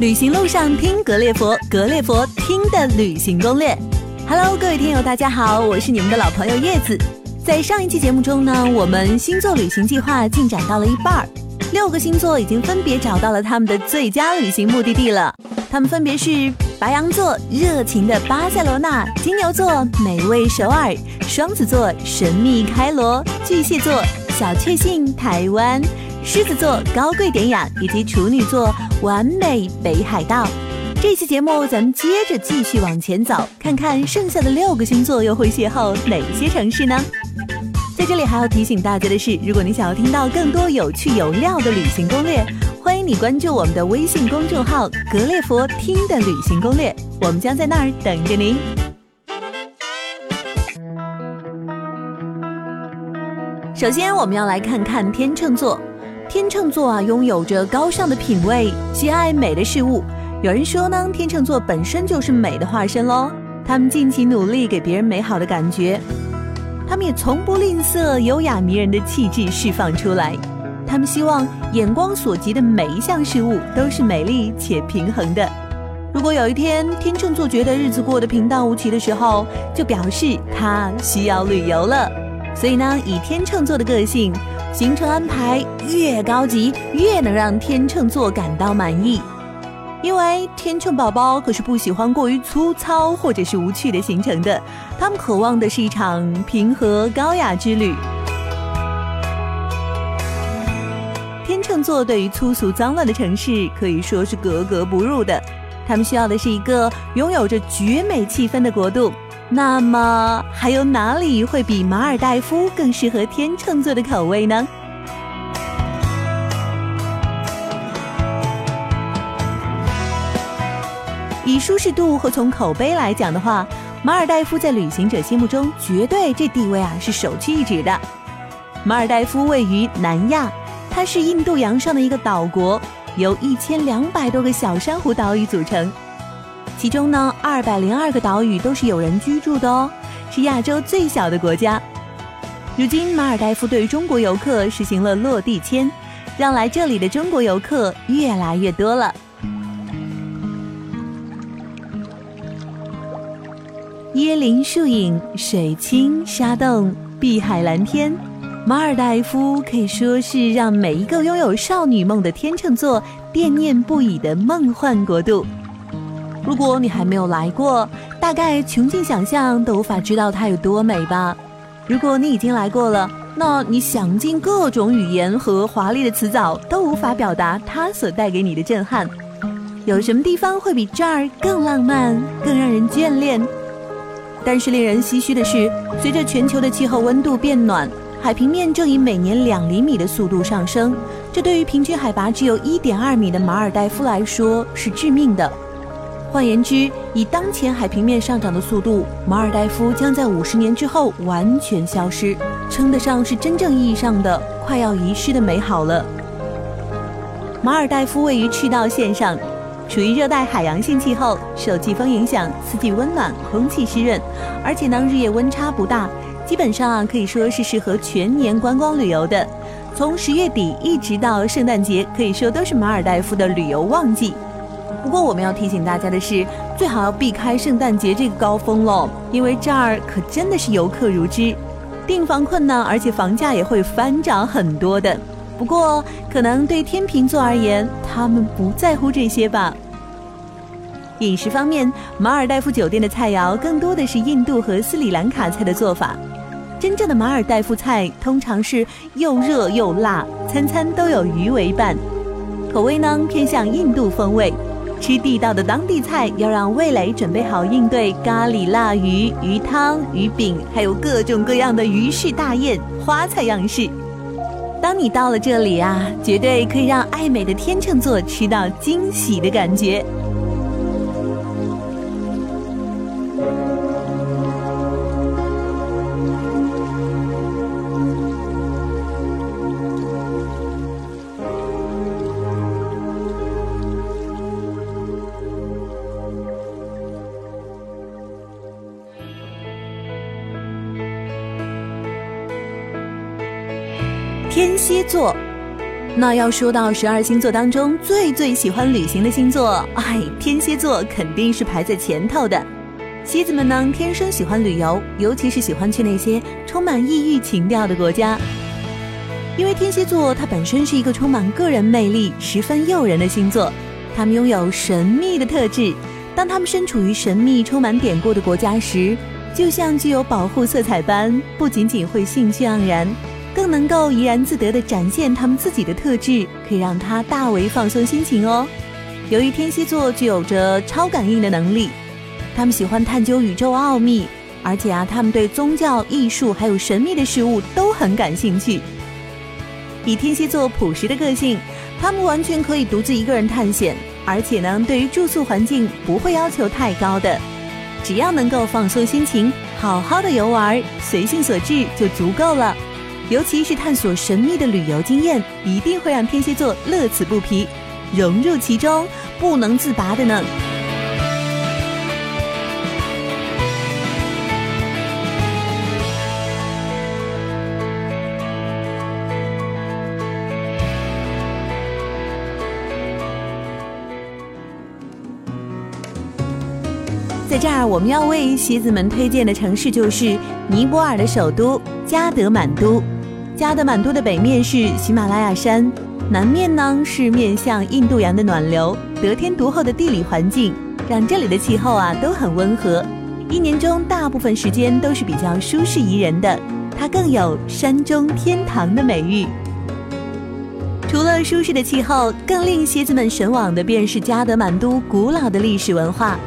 旅行路上听格列佛，格列佛听的旅行攻略。Hello，各位听友，大家好，我是你们的老朋友叶子。在上一期节目中呢，我们星座旅行计划进展到了一半儿，六个星座已经分别找到了他们的最佳旅行目的地了。他们分别是白羊座热情的巴塞罗那，金牛座美味首尔，双子座神秘开罗，巨蟹座小确幸台湾。狮子座高贵典雅，以及处女座完美北海道。这期节目咱们接着继续往前走，看看剩下的六个星座又会邂逅哪些城市呢？在这里还要提醒大家的是，如果你想要听到更多有趣有料的旅行攻略，欢迎你关注我们的微信公众号“格列佛听的旅行攻略”，我们将在那儿等着您。首先，我们要来看看天秤座。天秤座啊，拥有着高尚的品味，喜爱美的事物。有人说呢，天秤座本身就是美的化身喽。他们尽其努力给别人美好的感觉，他们也从不吝啬优雅迷人的气质释放出来。他们希望眼光所及的每一项事物都是美丽且平衡的。如果有一天天秤座觉得日子过得平淡无奇的时候，就表示他需要旅游了。所以呢，以天秤座的个性。行程安排越高级，越能让天秤座感到满意，因为天秤宝宝可是不喜欢过于粗糙或者是无趣的行程的，他们渴望的是一场平和高雅之旅。天秤座对于粗俗脏乱的城市可以说是格格不入的，他们需要的是一个拥有着绝美气氛的国度。那么还有哪里会比马尔代夫更适合天秤座的口味呢？以舒适度和从口碑来讲的话，马尔代夫在旅行者心目中绝对这地位啊是首屈一指的。马尔代夫位于南亚，它是印度洋上的一个岛国，由一千两百多个小珊瑚岛屿组成。其中呢，二百零二个岛屿都是有人居住的哦，是亚洲最小的国家。如今，马尔代夫对中国游客实行了落地签，让来这里的中国游客越来越多了。椰林树影，水清沙动，碧海蓝天，马尔代夫可以说是让每一个拥有少女梦的天秤座惦念不已的梦幻国度。如果你还没有来过，大概穷尽想象都无法知道它有多美吧。如果你已经来过了，那你想尽各种语言和华丽的词藻都无法表达它所带给你的震撼。有什么地方会比这儿更浪漫、更让人眷恋？但是令人唏嘘的是，随着全球的气候温度变暖，海平面正以每年两厘米的速度上升。这对于平均海拔只有一点二米的马尔代夫来说是致命的。换言之，以当前海平面上涨的速度，马尔代夫将在五十年之后完全消失，称得上是真正意义上的快要遗失的美好了。马尔代夫位于赤道线上，属于热带海洋性气候，受季风影响，四季温暖，空气湿润，而且呢日夜温差不大，基本上啊可以说是适合全年观光旅游的。从十月底一直到圣诞节，可以说都是马尔代夫的旅游旺季。不过我们要提醒大家的是，最好要避开圣诞节这个高峰喽，因为这儿可真的是游客如织，订房困难，而且房价也会翻涨很多的。不过可能对天秤座而言，他们不在乎这些吧。饮食方面，马尔代夫酒店的菜肴更多的是印度和斯里兰卡菜的做法。真正的马尔代夫菜通常是又热又辣，餐餐都有鱼为伴，口味呢偏向印度风味。吃地道的当地菜，要让味蕾准备好应对咖喱辣鱼、鱼汤、鱼饼，还有各种各样的鱼式大宴、花菜样式。当你到了这里啊，绝对可以让爱美的天秤座吃到惊喜的感觉。座，那要说到十二星座当中最最喜欢旅行的星座，哎，天蝎座肯定是排在前头的。蝎子们呢，天生喜欢旅游，尤其是喜欢去那些充满异域情调的国家。因为天蝎座它本身是一个充满个人魅力、十分诱人的星座，他们拥有神秘的特质。当他们身处于神秘、充满典故的国家时，就像具有保护色彩般，不仅仅会兴趣盎然，更能够怡然自得地展现他们自己的特质，可以让他大为放松心情哦。由于天蝎座具有着超感应的能力。他们喜欢探究宇宙奥秘，而且啊，他们对宗教、艺术还有神秘的事物都很感兴趣。以天蝎座朴实的个性，他们完全可以独自一个人探险，而且呢，对于住宿环境不会要求太高的，只要能够放松心情，好好的游玩，随性所致就足够了。尤其是探索神秘的旅游经验，一定会让天蝎座乐此不疲，融入其中，不能自拔的呢。在这儿，我们要为蝎子们推荐的城市就是尼泊尔的首都加德满都。加德满都的北面是喜马拉雅山，南面呢是面向印度洋的暖流，得天独厚的地理环境让这里的气候啊都很温和，一年中大部分时间都是比较舒适宜人的。它更有“山中天堂”的美誉。除了舒适的气候，更令蝎子们神往的便是加德满都古老的历史文化。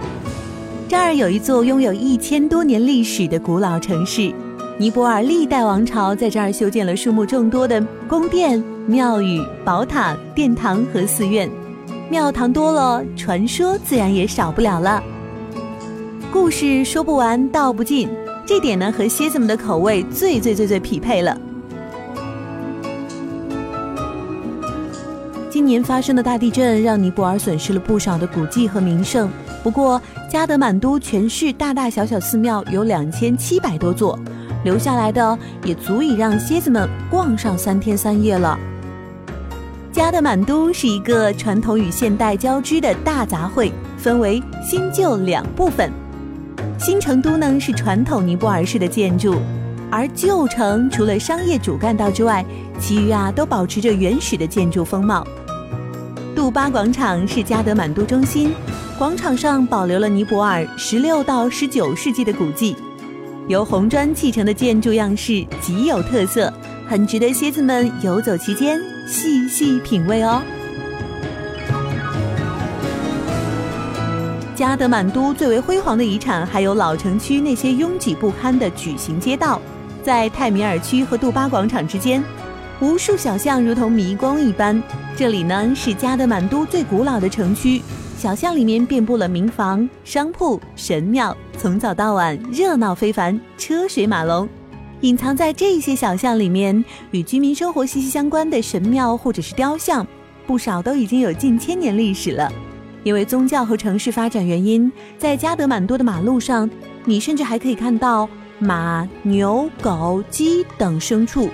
这儿有一座拥有一千多年历史的古老城市，尼泊尔历代王朝在这儿修建了数目众多的宫殿、庙宇、宝塔、殿堂和寺院。庙堂多了，传说自然也少不了了。故事说不完，道不尽，这点呢和蝎子们的口味最最最最匹配了。今年发生的大地震让尼泊尔损失了不少的古迹和名胜，不过。加德满都全市大大小小寺庙有两千七百多座，留下来的也足以让蝎子们逛上三天三夜了。加德满都是一个传统与现代交织的大杂烩，分为新旧两部分。新成都呢是传统尼泊尔式的建筑，而旧城除了商业主干道之外，其余啊都保持着原始的建筑风貌。杜巴广场是加德满都中心。广场上保留了尼泊尔十六到十九世纪的古迹，由红砖砌成的建筑样式极有特色，很值得蝎子们游走其间细细品味哦。加德满都最为辉煌的遗产还有老城区那些拥挤不堪的矩形街道，在泰米尔区和杜巴广场之间，无数小巷如同迷宫一般。这里呢是加德满都最古老的城区。小巷里面遍布了民房、商铺、神庙，从早到晚热闹非凡，车水马龙。隐藏在这些小巷里面，与居民生活息息相关的神庙或者是雕像，不少都已经有近千年历史了。因为宗教和城市发展原因，在加德满都的马路上，你甚至还可以看到马、牛、狗、鸡等牲畜。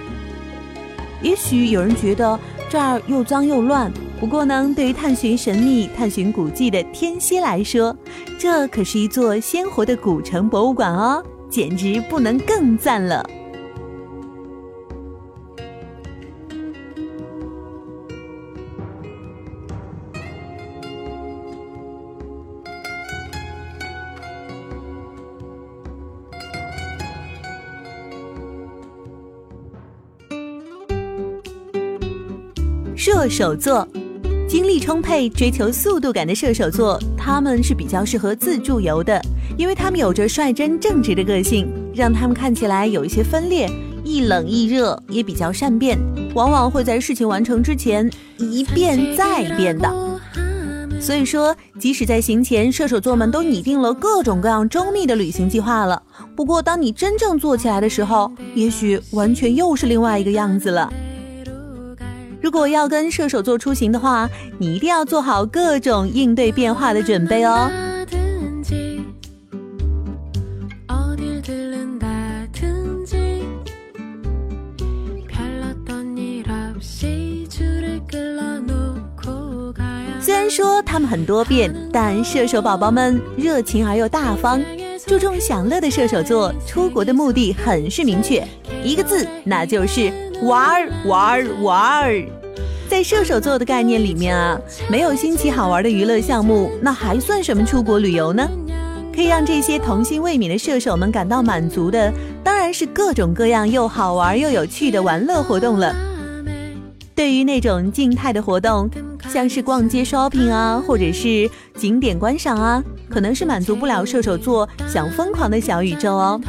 也许有人觉得这儿又脏又乱。不过呢，对于探寻神秘、探寻古迹的天蝎来说，这可是一座鲜活的古城博物馆哦，简直不能更赞了。射手座。精力充沛、追求速度感的射手座，他们是比较适合自助游的，因为他们有着率真正直的个性，让他们看起来有一些分裂，易冷易热，也比较善变，往往会在事情完成之前一变再变的。所以说，即使在行前，射手座们都拟定了各种各样周密的旅行计划了，不过当你真正做起来的时候，也许完全又是另外一个样子了。如果要跟射手座出行的话，你一定要做好各种应对变化的准备哦。虽然说他们很多变，但射手宝宝们热情而又大方，注重享乐的射手座出国的目的很是明确，一个字，那就是玩儿玩儿玩儿。在射手座的概念里面啊，没有新奇好玩的娱乐项目，那还算什么出国旅游呢？可以让这些童心未泯的射手们感到满足的，当然是各种各样又好玩又有趣的玩乐活动了。对于那种静态的活动，像是逛街 shopping 啊，或者是景点观赏啊，可能是满足不了射手座想疯狂的小宇宙哦。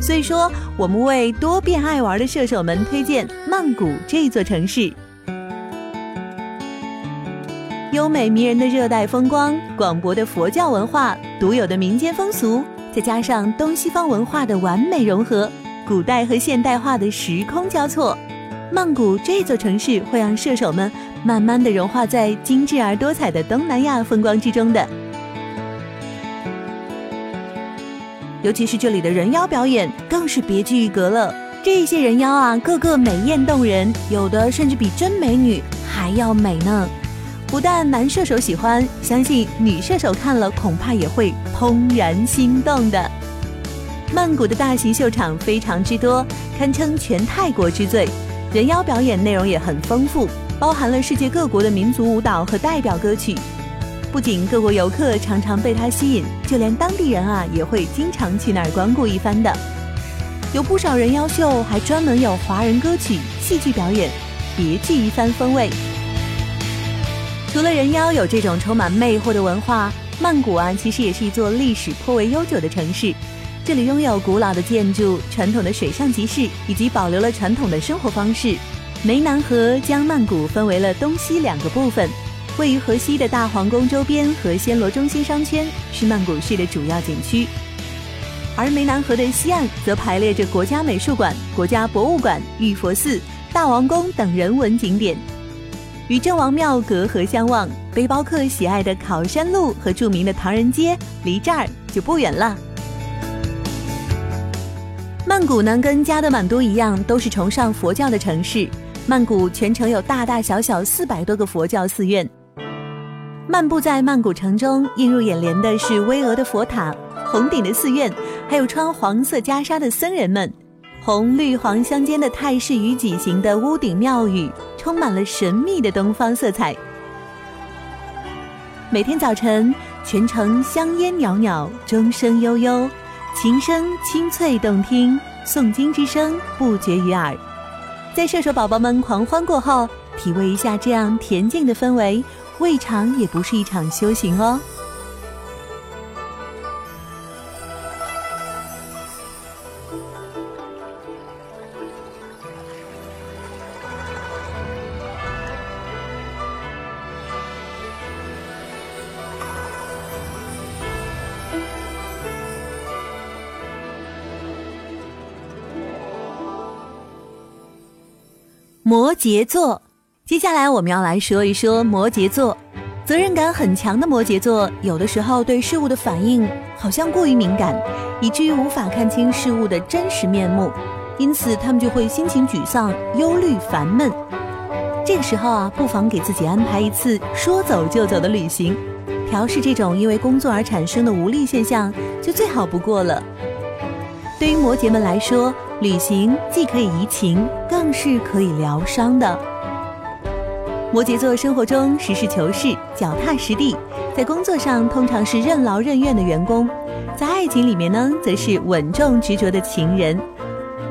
所以说，我们为多变爱玩的射手们推荐曼谷这座城市。优美迷人的热带风光，广博的佛教文化，独有的民间风俗，再加上东西方文化的完美融合，古代和现代化的时空交错，曼谷这座城市会让射手们慢慢的融化在精致而多彩的东南亚风光之中的。尤其是这里的人妖表演更是别具一格了。这些人妖啊，个个美艳动人，有的甚至比真美女还要美呢。不但男射手喜欢，相信女射手看了恐怕也会怦然心动的。曼谷的大型秀场非常之多，堪称全泰国之最。人妖表演内容也很丰富，包含了世界各国的民族舞蹈和代表歌曲。不仅各国游客常常被它吸引，就连当地人啊也会经常去那儿光顾一番的。有不少人妖秀，还专门有华人歌曲、戏剧表演，别具一番风味。除了人妖有这种充满魅惑的文化，曼谷啊其实也是一座历史颇为悠久的城市。这里拥有古老的建筑、传统的水上集市，以及保留了传统的生活方式。湄南河将曼谷分为了东西两个部分。位于河西的大皇宫周边和暹罗中心商圈是曼谷市的主要景区，而湄南河的西岸则排列着国家美术馆、国家博物馆、玉佛寺、大王宫等人文景点，与郑王庙隔河相望。背包客喜爱的考山路和著名的唐人街离这儿就不远了。曼谷呢，跟加德满都一样，都是崇尚佛教的城市。曼谷全城有大大小小四百多个佛教寺院。漫步在曼谷城中，映入眼帘的是巍峨的佛塔、红顶的寺院，还有穿黄色袈裟的僧人们。红绿黄相间的泰式与脊形的屋顶庙宇，充满了神秘的东方色彩。每天早晨，全城香烟袅袅，钟声悠悠，琴声清脆动听，诵经之声不绝于耳。在射手宝宝们狂欢过后，体味一下这样恬静的氛围。未尝也不是一场修行哦。摩羯座。接下来我们要来说一说摩羯座，责任感很强的摩羯座，有的时候对事物的反应好像过于敏感，以至于无法看清事物的真实面目，因此他们就会心情沮丧、忧虑、烦闷。这个时候啊，不妨给自己安排一次说走就走的旅行，调试这种因为工作而产生的无力现象，就最好不过了。对于摩羯们来说，旅行既可以怡情，更是可以疗伤的。摩羯座生活中实事求是、脚踏实地，在工作上通常是任劳任怨的员工，在爱情里面呢，则是稳重执着的情人。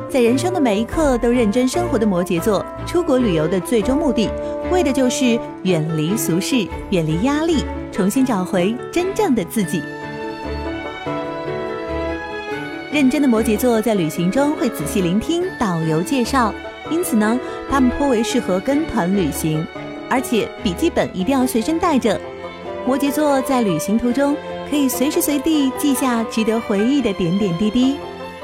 在人生的每一刻都认真生活的摩羯座，出国旅游的最终目的，为的就是远离俗世、远离压力，重新找回真正的自己。认真的摩羯座在旅行中会仔细聆听导游介绍，因此呢，他们颇为适合跟团旅行。而且笔记本一定要随身带着。摩羯座在旅行途中可以随时随地记下值得回忆的点点滴滴。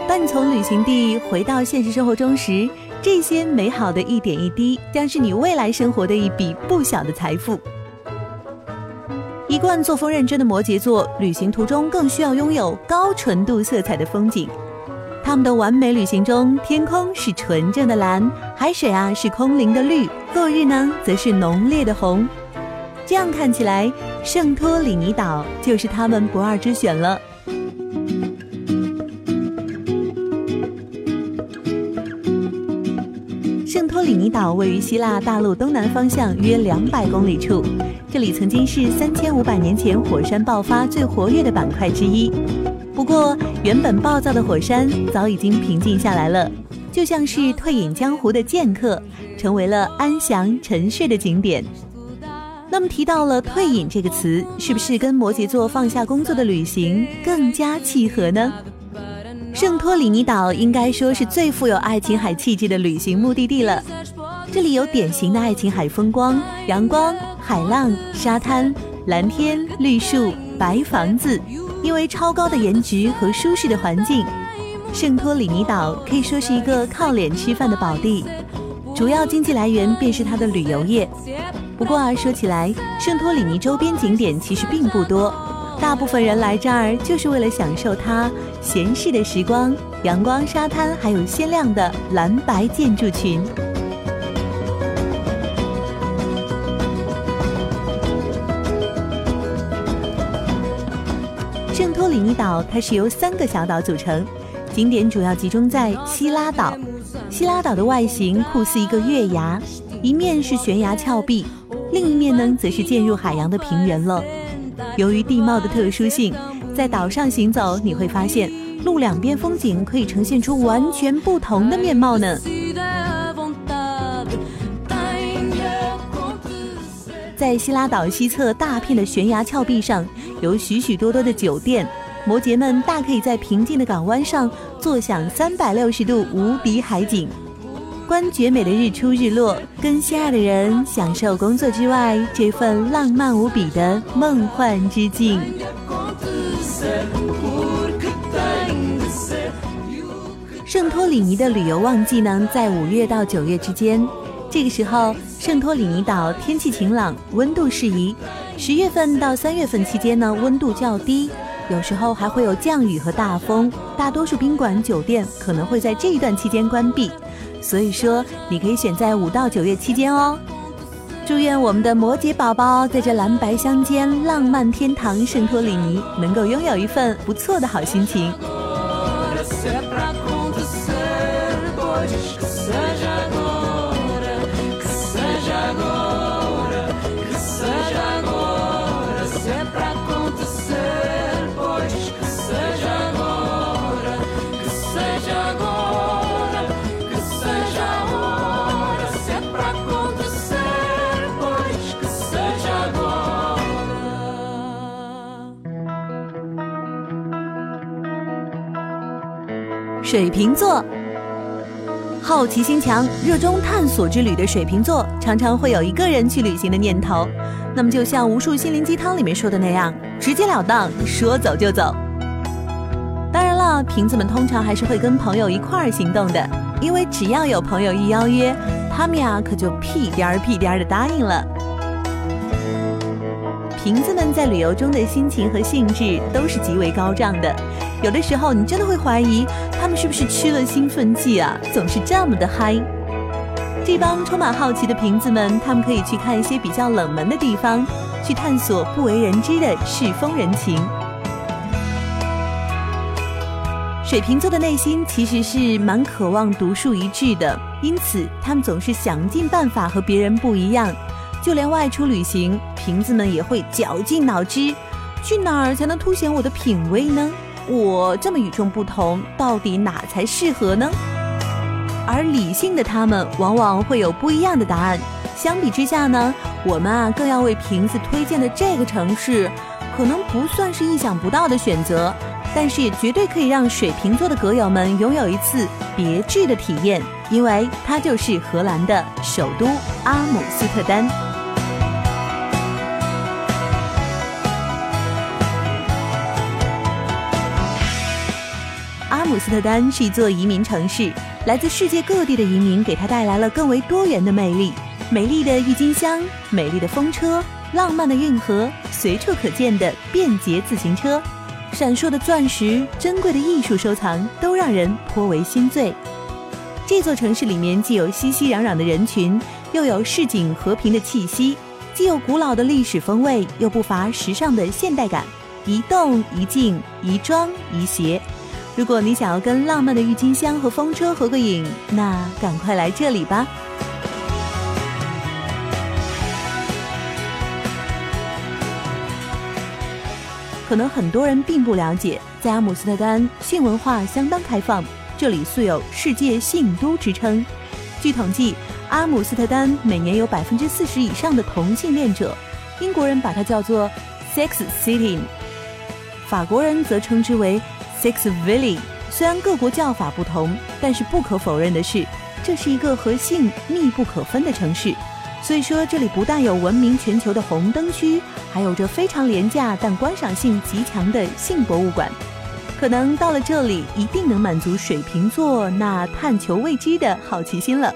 当你从旅行地回到现实生活中时，这些美好的一点一滴，将是你未来生活的一笔不小的财富。一贯作风认真的摩羯座，旅行途中更需要拥有高纯度色彩的风景。他们的完美旅行中，天空是纯正的蓝，海水啊是空灵的绿，落日呢则是浓烈的红。这样看起来，圣托里尼岛就是他们不二之选了。里尼岛位于希腊大陆东南方向约两百公里处，这里曾经是三千五百年前火山爆发最活跃的板块之一。不过，原本暴躁的火山早已经平静下来了，就像是退隐江湖的剑客，成为了安详沉睡的景点。那么提到了“退隐”这个词，是不是跟摩羯座放下工作的旅行更加契合呢？圣托里尼岛应该说是最富有爱琴海气质的旅行目的地了。这里有典型的爱琴海风光、阳光、海浪、沙滩、蓝天、绿树、白房子。因为超高的颜值和舒适的环境，圣托里尼岛可以说是一个靠脸吃饭的宝地，主要经济来源便是它的旅游业。不过啊，说起来，圣托里尼周边景点其实并不多，大部分人来这儿就是为了享受它闲适的时光、阳光、沙滩，还有鲜亮的蓝白建筑群。圣托里尼岛它是由三个小岛组成，景点主要集中在希拉岛。希拉岛的外形酷似一个月牙，一面是悬崖峭壁，另一面呢则是渐入海洋的平原了。由于地貌的特殊性，在岛上行走，你会发现路两边风景可以呈现出完全不同的面貌呢。在希拉岛西侧大片的悬崖峭壁上。有许许多多的酒店，摩羯们大可以在平静的港湾上坐享三百六十度无敌海景，观绝美的日出日落，跟心爱的人享受工作之外这份浪漫无比的梦幻之境。圣托里尼的旅游旺季呢，在五月到九月之间。这个时候，圣托里尼岛天气晴朗，温度适宜。十月份到三月份期间呢，温度较低，有时候还会有降雨和大风。大多数宾馆、酒店可能会在这一段期间关闭，所以说你可以选在五到九月期间哦。祝愿我们的摩羯宝宝在这蓝白相间、浪漫天堂圣托里尼，能够拥有一份不错的好心情。水瓶座，好奇心强、热衷探索之旅的水瓶座，常常会有一个人去旅行的念头。那么，就像无数心灵鸡汤里面说的那样，直截了当，说走就走。当然了，瓶子们通常还是会跟朋友一块儿行动的，因为只要有朋友一邀约，他们呀可就屁颠儿屁颠儿的答应了。瓶子们在旅游中的心情和兴致都是极为高涨的，有的时候你真的会怀疑他们是不是吃了兴奋剂啊，总是这么的嗨。这帮充满好奇的瓶子们，他们可以去看一些比较冷门的地方，去探索不为人知的世风人情。水瓶座的内心其实是蛮渴望独树一帜的，因此他们总是想尽办法和别人不一样。就连外出旅行，瓶子们也会绞尽脑汁，去哪儿才能凸显我的品味呢？我这么与众不同，到底哪才适合呢？而理性的他们往往会有不一样的答案。相比之下呢，我们啊更要为瓶子推荐的这个城市，可能不算是意想不到的选择，但是也绝对可以让水瓶座的阁友们拥有一次别致的体验，因为它就是荷兰的首都阿姆斯特丹。姆斯特丹是一座移民城市，来自世界各地的移民给它带来了更为多元的魅力。美丽的郁金香，美丽的风车，浪漫的运河，随处可见的便捷自行车，闪烁的钻石，珍贵的艺术收藏，都让人颇为心醉。这座城市里面既有熙熙攘攘的人群，又有市井和平的气息，既有古老的历史风味，又不乏时尚的现代感。一动一静，一装一谐。如果你想要跟浪漫的郁金香和风车合个影，那赶快来这里吧。可能很多人并不了解，在阿姆斯特丹，性文化相当开放。这里素有“世界性都”之称。据统计，阿姆斯特丹每年有百分之四十以上的同性恋者。英国人把它叫做 “Sex City”，法国人则称之为 “Sex Valley”。虽然各国叫法不同，但是不可否认的是，这是一个和性密不可分的城市。所以说，这里不但有闻名全球的红灯区，还有着非常廉价但观赏性极强的性博物馆。可能到了这里，一定能满足水瓶座那探求未知的好奇心了。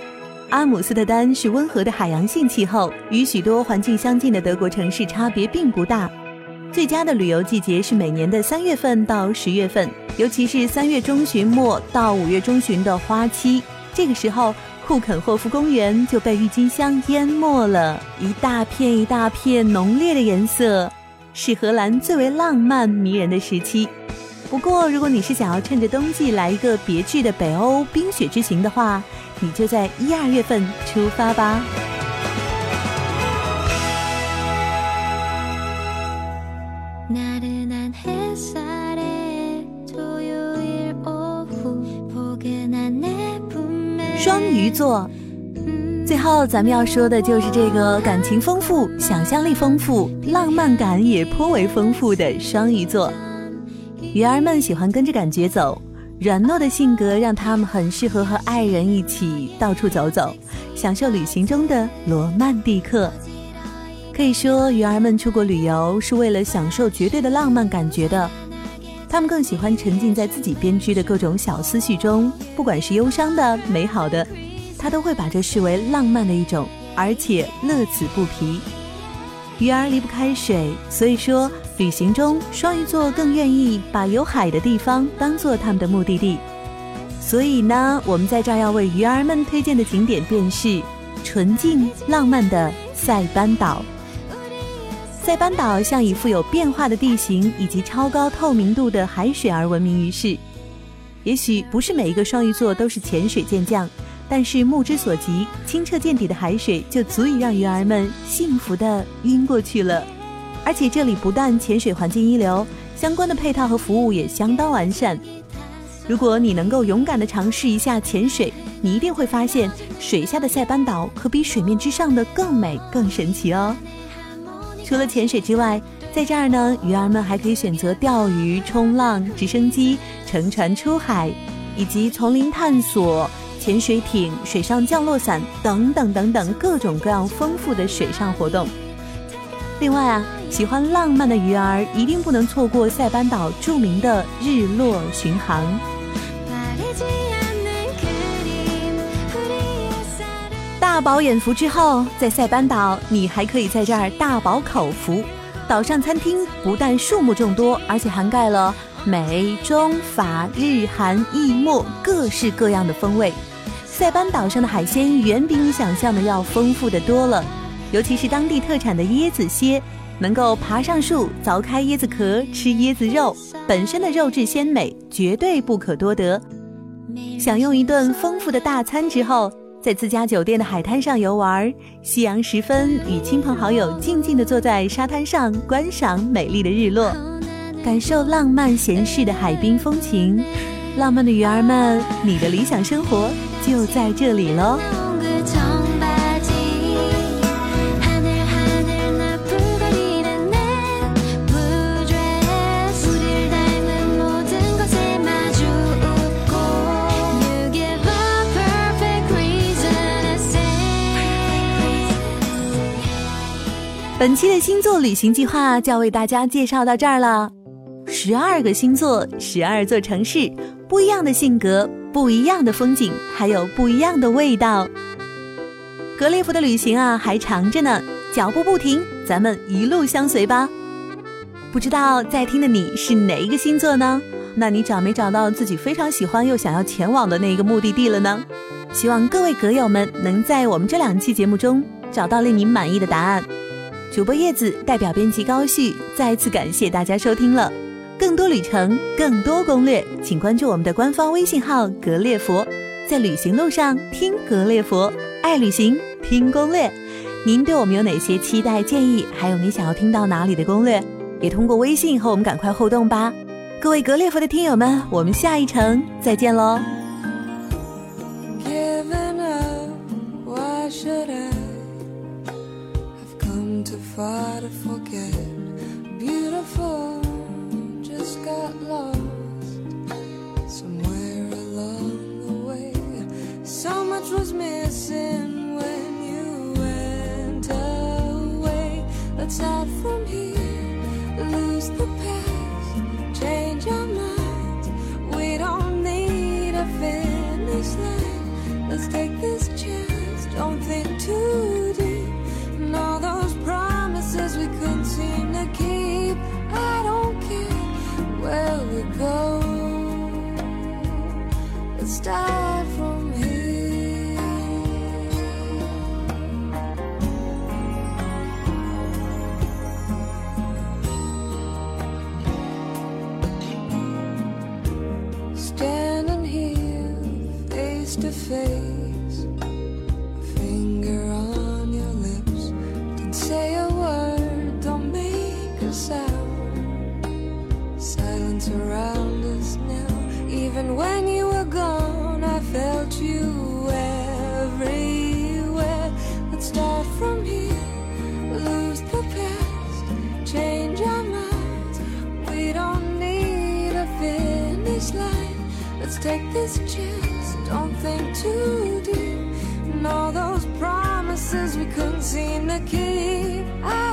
阿姆斯特丹是温和的海洋性气候，与许多环境相近的德国城市差别并不大。最佳的旅游季节是每年的三月份到十月份，尤其是三月中旬末到五月中旬的花期。这个时候，库肯霍夫公园就被郁金香淹没了，一大片一大片浓烈的颜色，是荷兰最为浪漫迷人的时期。不过，如果你是想要趁着冬季来一个别致的北欧冰雪之行的话，你就在一二月份出发吧。鱼座，最后咱们要说的就是这个感情丰富、想象力丰富、浪漫感也颇为丰富的双鱼座。鱼儿们喜欢跟着感觉走，软糯的性格让他们很适合和爱人一起到处走走，享受旅行中的罗曼蒂克。可以说，鱼儿们出国旅游是为了享受绝对的浪漫感觉的。他们更喜欢沉浸在自己编织的各种小思绪中，不管是忧伤的、美好的，他都会把这视为浪漫的一种，而且乐此不疲。鱼儿离不开水，所以说。旅行中，双鱼座更愿意把有海的地方当做他们的目的地。所以呢，我们在这儿要为鱼儿们推荐的景点便是纯净浪漫的塞班岛。塞班岛向以富有变化的地形以及超高透明度的海水而闻名于世。也许不是每一个双鱼座都是潜水健将，但是目之所及，清澈见底的海水就足以让鱼儿们幸福的晕过去了。而且这里不但潜水环境一流，相关的配套和服务也相当完善。如果你能够勇敢地尝试一下潜水，你一定会发现水下的塞班岛可比水面之上的更美、更神奇哦。除了潜水之外，在这儿呢，鱼儿们还可以选择钓鱼、冲浪、直升机、乘船出海，以及丛林探索、潜水艇、水上降落伞等等等等各种各样丰富的水上活动。另外啊。喜欢浪漫的鱼儿一定不能错过塞班岛著名的日落巡航。大饱眼福之后，在塞班岛你还可以在这儿大饱口福。岛上餐厅不但数目众多，而且涵盖了美、中、法、日、韩、意、墨各式各样的风味。塞班岛上的海鲜远比你想象的要丰富的多了，尤其是当地特产的椰子蝎。能够爬上树凿开椰子壳吃椰子肉，本身的肉质鲜美，绝对不可多得。享用一顿丰富的大餐之后，在自家酒店的海滩上游玩，夕阳时分，与亲朋好友静静地坐在沙滩上观赏美丽的日落，感受浪漫闲适的海滨风情。浪漫的鱼儿们，你的理想生活就在这里喽！本期的星座旅行计划就要为大家介绍到这儿了。十二个星座，十二座城市，不一样的性格，不一样的风景，还有不一样的味道。格列佛的旅行啊，还长着呢，脚步不停，咱们一路相随吧。不知道在听的你是哪一个星座呢？那你找没找到自己非常喜欢又想要前往的那个目的地了呢？希望各位格友们能在我们这两期节目中找到令您满意的答案。主播叶子代表编辑高旭，再次感谢大家收听了。更多旅程，更多攻略，请关注我们的官方微信号“格列佛”。在旅行路上听格列佛，爱旅行听攻略。您对我们有哪些期待建议？还有你想要听到哪里的攻略？也通过微信和我们赶快互动吧。各位格列佛的听友们，我们下一程再见喽。far to forget. Take this chance, don't think too deep. And all those promises we couldn't seem to keep. I don't